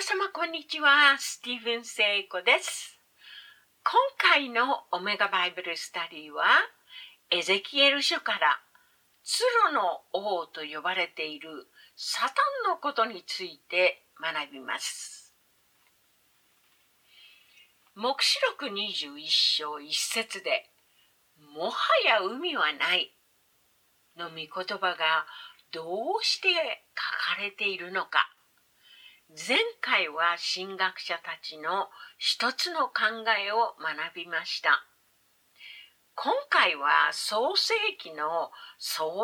皆様こんにちは。スティーブン・セイコです。今回のオメガバイブルスタディは、エゼキエル書からツロの王と呼ばれているサタンのことについて学びます。黙示録21章1節で、もはや海はないの御言葉がどうして書かれているのか。前回は神学者たちの一つの考えを学びました。今回は創世記の創造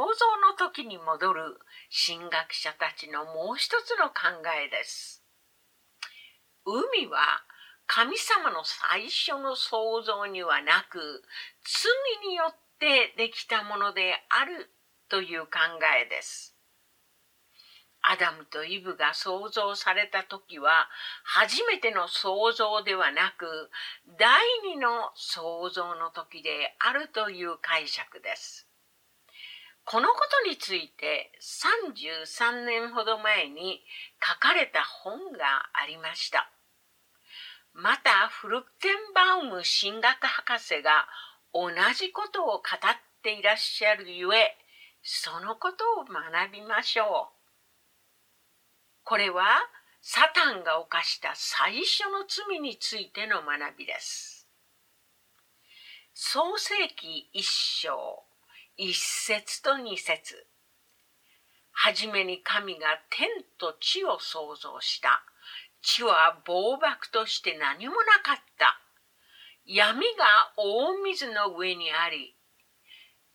の時に戻る神学者たちのもう一つの考えです。海は神様の最初の創造にはなく罪によってできたものであるという考えです。アダムとイブが創造された時は初めての創造ではなく第二の創造の時であるという解釈です。このことについて33年ほど前に書かれた本がありました。またフルッテンバウム神学博士が同じことを語っていらっしゃるゆえそのことを学びましょう。これはサタンが犯した最初の罪についての学びです。創世記一章一節と二節はじめに神が天と地を創造した。地は暴漠として何もなかった。闇が大水の上にあり、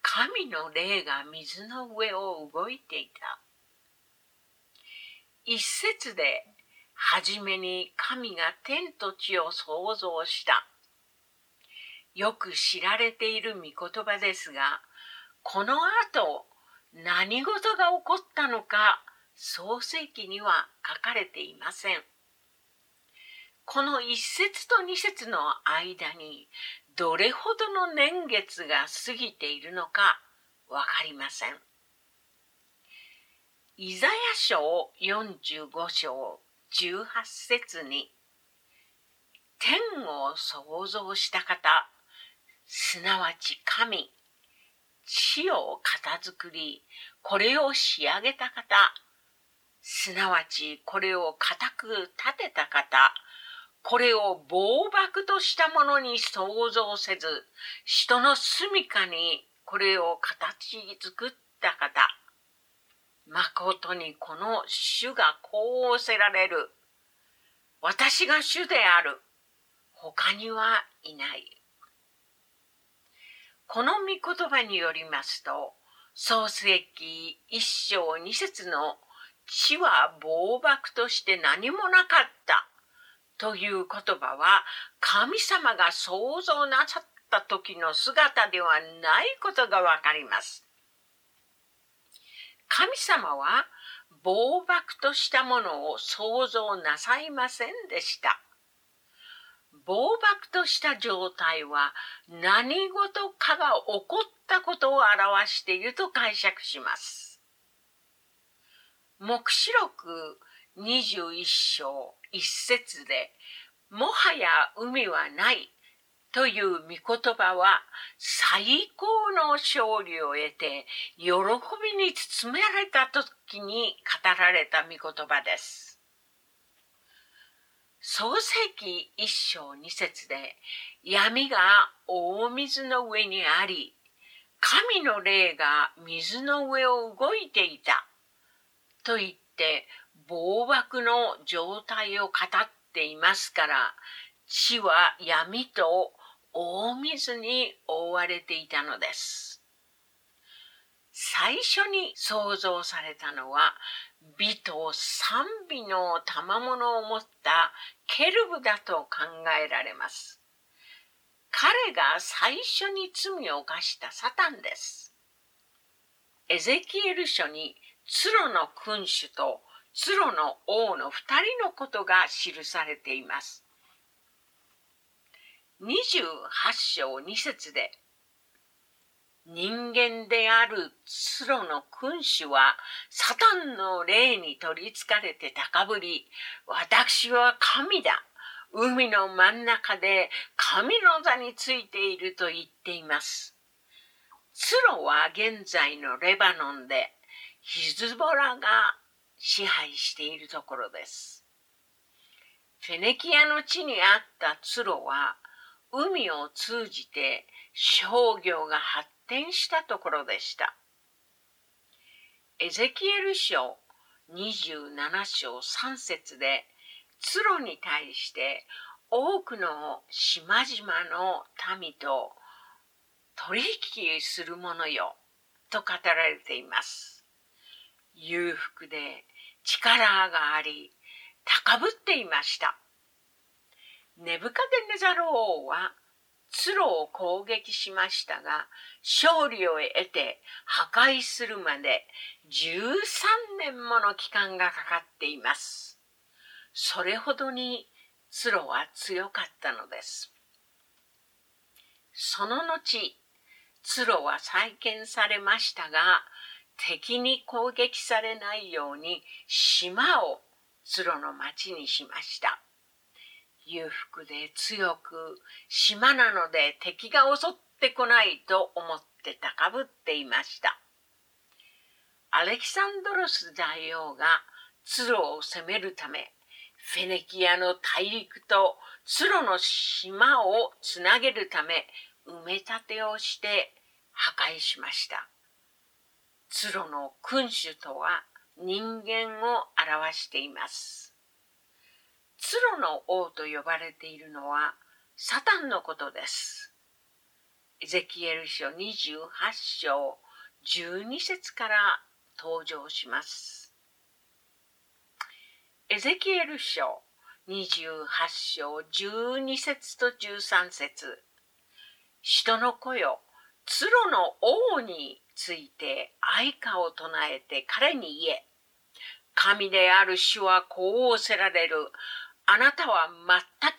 神の霊が水の上を動いていた。一節で、はじめに神が天と地を創造した。よく知られている御言葉ですが、この後、何事が起こったのか、創世記には書かれていません。この一節と二節の間に、どれほどの年月が過ぎているのかわかりません。イザヤ書45章18節に天を創造した方すなわち神地を片作りこれを仕上げた方すなわちこれを固く立てた方これを暴漠としたものに創造せず人の住処にこれを形作った方。誠にこの主がこう仰せられる。私が主である。他にはいない。この御言葉によりますと、創世記一章二節の地は暴漠として何もなかったという言葉は神様が創造なさった時の姿ではないことがわかります。神様は暴漠としたものを想像なさいませんでした。暴漠とした状態は何事かが起こったことを表していると解釈します。黙示録21章1節で、もはや海はないという御言葉は最高の勝利を得て喜びに包められた時に語られた御言葉です。創世記一章二節で闇が大水の上にあり神の霊が水の上を動いていたと言って暴漠の状態を語っていますから地は闇と大水に覆われていたのです。最初に創造されたのは美と賛美の賜物を持ったケルブだと考えられます。彼が最初に罪を犯したサタンです。エゼキエル書にツロの君主とツロの王の二人のことが記されています。28章2節で人間であるツロの君主はサタンの霊に取りつかれて高ぶり、私は神だ。海の真ん中で神の座についていると言っています。ツロは現在のレバノンでヒズボラが支配しているところです。フェネキアの地にあったツロは海を通じて商業が発展したところでした。エゼキエル書27章3節で、ツロに対して多くの島々の民と取引するものよと語られています。裕福で力があり、高ぶっていました。ネブカザル王はツロを攻撃しましたが、勝利を得て破壊するまで13年もの期間がかかっています。それほどにツロは強かったのです。その後、ツロは再建されましたが、敵に攻撃されないように島をツロの町にしました。裕福で強く島なので敵が襲ってこないと思って高ぶっていました。アレキサンドロス大王がツロを攻めるため、フェネキアの大陸とツロの島をつなげるため埋め立てをして破壊しました。ツロの君主とは人間を表しています。ツロの王と呼ばれているのはサタンのことです。エゼキエル書28章12節から登場します。エゼキエル書28章12節と13節人の子よ、ツロの王について愛歌を唱えて彼に言え。神である主はこうおせられる。あなたは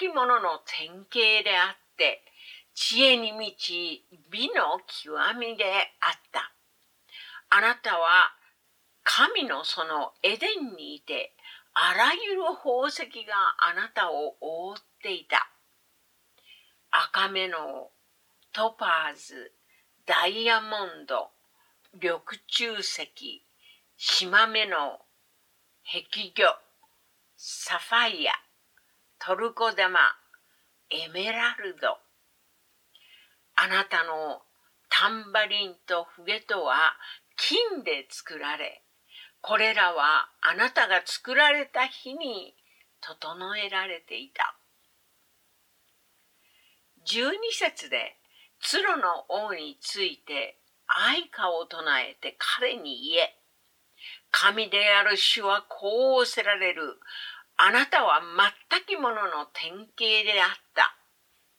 全くものの典型であって、知恵に満ち美の極みであった。あなたは神のそのエデンにいて、あらゆる宝石があなたを覆っていた。赤目のトパーズ、ダイヤモンド、緑中石、島目の壁魚、サファイア、トルコ玉、エメラルド。あなたのタンバリンとフゲとは金で作られ、これらはあなたが作られた日に整えられていた。十二節で、ツロの王について愛歌を唱えて彼に言え。神である主はこうおせられる。あなたは全くものの典型であった。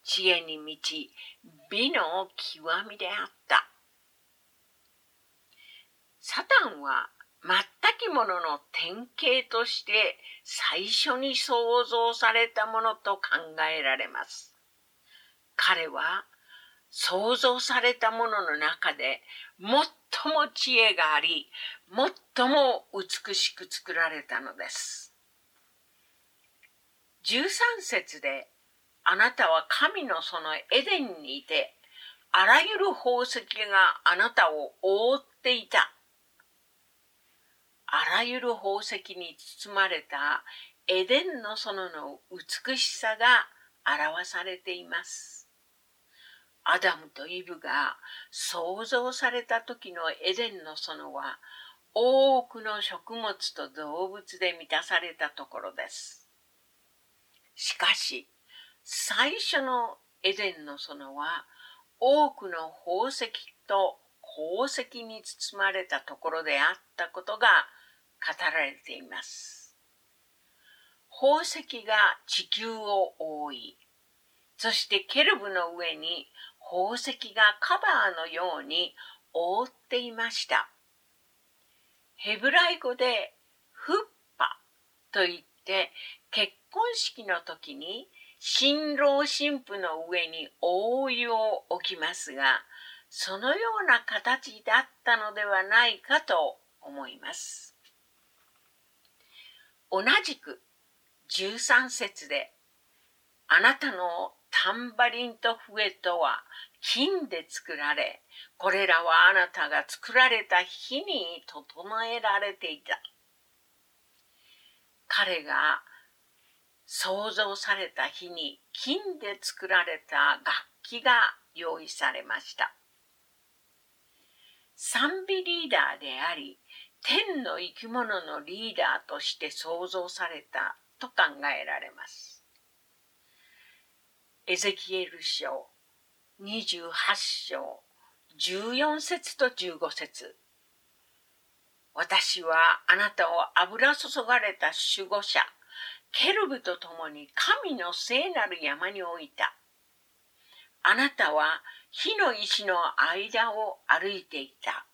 知恵に満ち、美の極みであった。サタンは全くものの典型として最初に創造されたものと考えられます。彼は創造されたものの中で最も知恵があり、最も美しく作られたのです。13節で、あなたは神のそのエデンにいて、あらゆる宝石があなたを覆っていた。あらゆる宝石に包まれたエデンの園の美しさが表されています。アダムとイブが創造された時のエデンの園は多くの食物と動物で満たされたところです。しかし、最初のエデンの園は多くの宝石と宝石に包まれたところであったことが語られています。宝石が地球を覆い、そしてケルブの上に宝石がカバーのように覆っていました。ヘブライ語でフッパと言って結婚式の時に新郎新婦の上に覆いを置きますが、そのような形だったのではないかと思います。同じく13節であなたのタンバリンと笛とは金で作られ、これらはあなたが作られた日に整えられていた。彼が創造された日に金で作られた楽器が用意されました。賛美リーダーであり、天の生き物のリーダーとして創造されたと考えられます。エゼキエル書28章14節と15節私はあなたを油注がれた守護者、ケルブと共に神の聖なる山に置いた。あなたは火の石の間を歩いていた。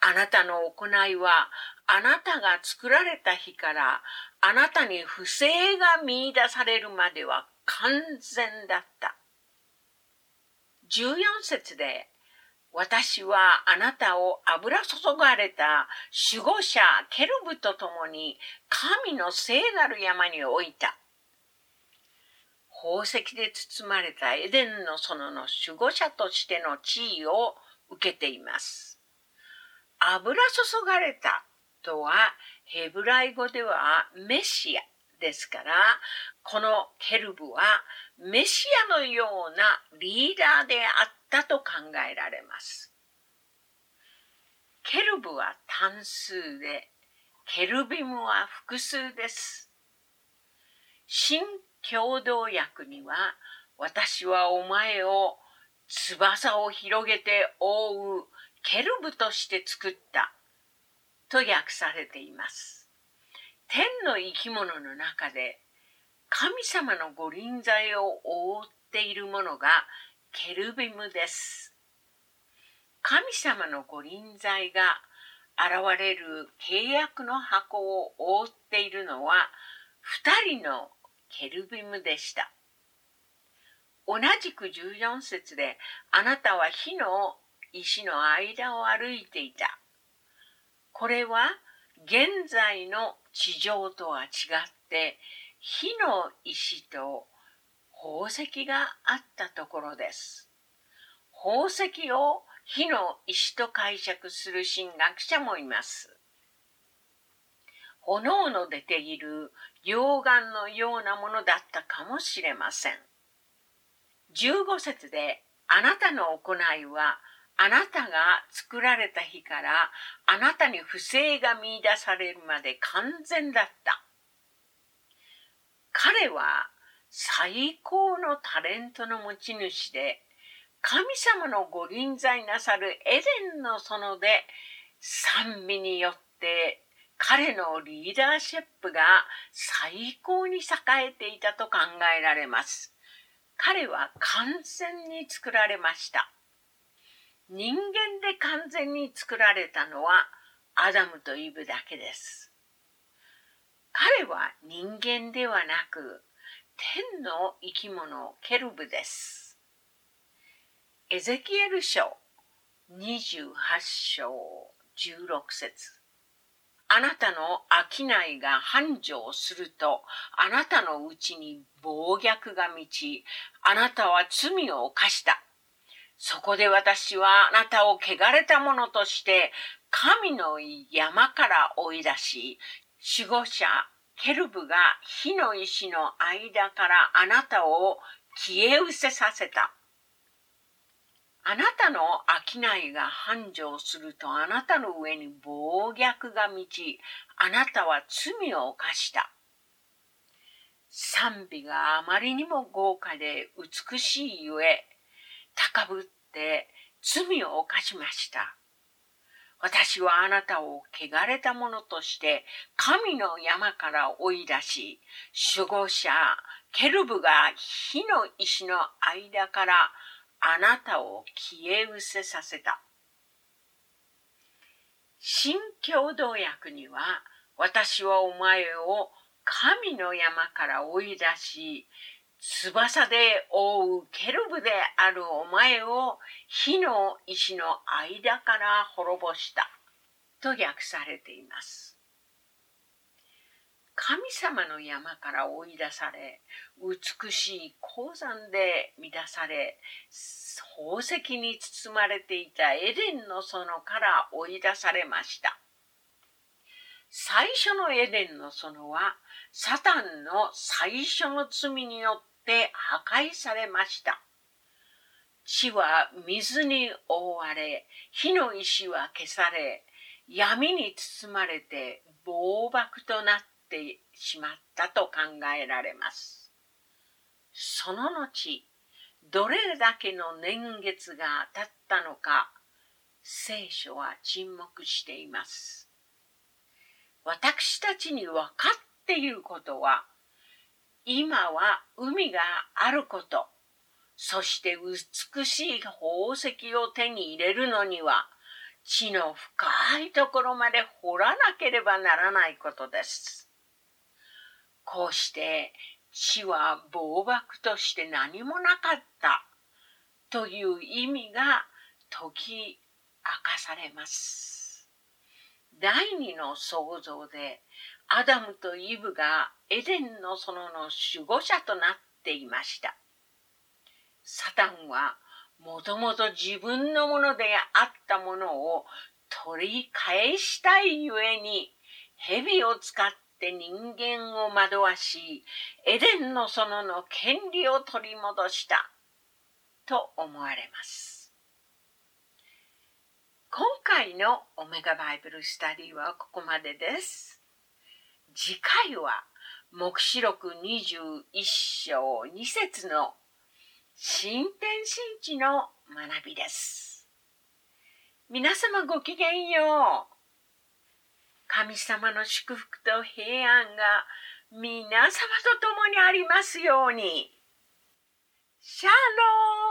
あなたの行いは、あなたが作られた日から、あなたに不正が見出されるまでは完全だった。14節で、私はあなたを油注がれた守護者ケルブと共に神の聖なる山に置いた。宝石で包まれたエデンの園の守護者としての地位を受けています。油注がれたとはヘブライ語ではメシアですから、このケルブはメシアのようなリーダーであったと考えられます。ケルブは単数で、ケルビムは複数です。新共同訳には、私はお前を翼を広げて覆うケルブとして作ったと訳されています。天の生き物の中で神様の御臨在を覆っているものがケルビムです。神様の御臨在が現れる契約の箱を覆っているのは二人のケルビムでした。同じく14節であなたは火の石の間を歩いていた。これは現在の地上とは違って火の石と宝石があったところです。宝石を火の石と解釈する神学者もいます。炎の出ている溶岩のようなものだったかもしれません。15節であなたの行いはあなたが作られた日からあなたに不正が見出されるまで完全だった。彼は最高のタレントの持ち主で神様のご臨在なさるエデンの園で賛美によって彼のリーダーシップが最高に栄えていたと考えられます。彼は完全に作られました。人間で完全に作られたのはアダムとイブだけです。彼は人間ではなく天の生き物ケルブです。エゼキエル書28章16節あなたの商いが繁盛すると、あなたのうちに暴虐が満ち、あなたは罪を犯した。そこで私はあなたを汚れた者として神の山から追い出し、守護者ケルブが火の石の間からあなたを消え失せさせた。あなたの商いが繁盛するとあなたの上に暴虐が満ち、あなたは罪を犯した。賛美があまりにも豪華で美しいゆえ、高ぶって罪を犯しました。私はあなたを汚れた者として神の山から追い出し、守護者ケルブが火の石の間からあなたを消え失せさせた。新共同訳には、私はお前を神の山から追い出し、翼で覆うケルブであるお前を火の石の間から滅ぼしたと訳されています。神様の山から追い出され、美しい鉱山で満たされ、宝石に包まれていたエデンの園から追い出されました。最初のエデンの園は、サタンの最初の罪によって破壊されました。地は水に覆われ、火の石は消され、闇に包まれて暴漠となってしまったと考えられます。その後、どれだけの年月が経ったのか、聖書は沈黙しています。私たちに分かっていることは、今は海があること、そして美しい宝石を手に入れるのには、地の深いところまで掘らなければならないことです。こうして地は暴漠として何もなかったという意味が解き明かされます。第二の創造でアダムとイブがエデンの園の守護者となっていました。サタンはもともと自分のものであったものを取り返したいゆえに蛇を使って人間を惑わし、エデンの園の権利を取り戻したと思われます。今回のオメガバイブルスタディはここまでです。次回は黙示録21章2節の新天新地の学びです。皆様ごきげんよう。神様の祝福と平安が皆様と共にありますように。シャロー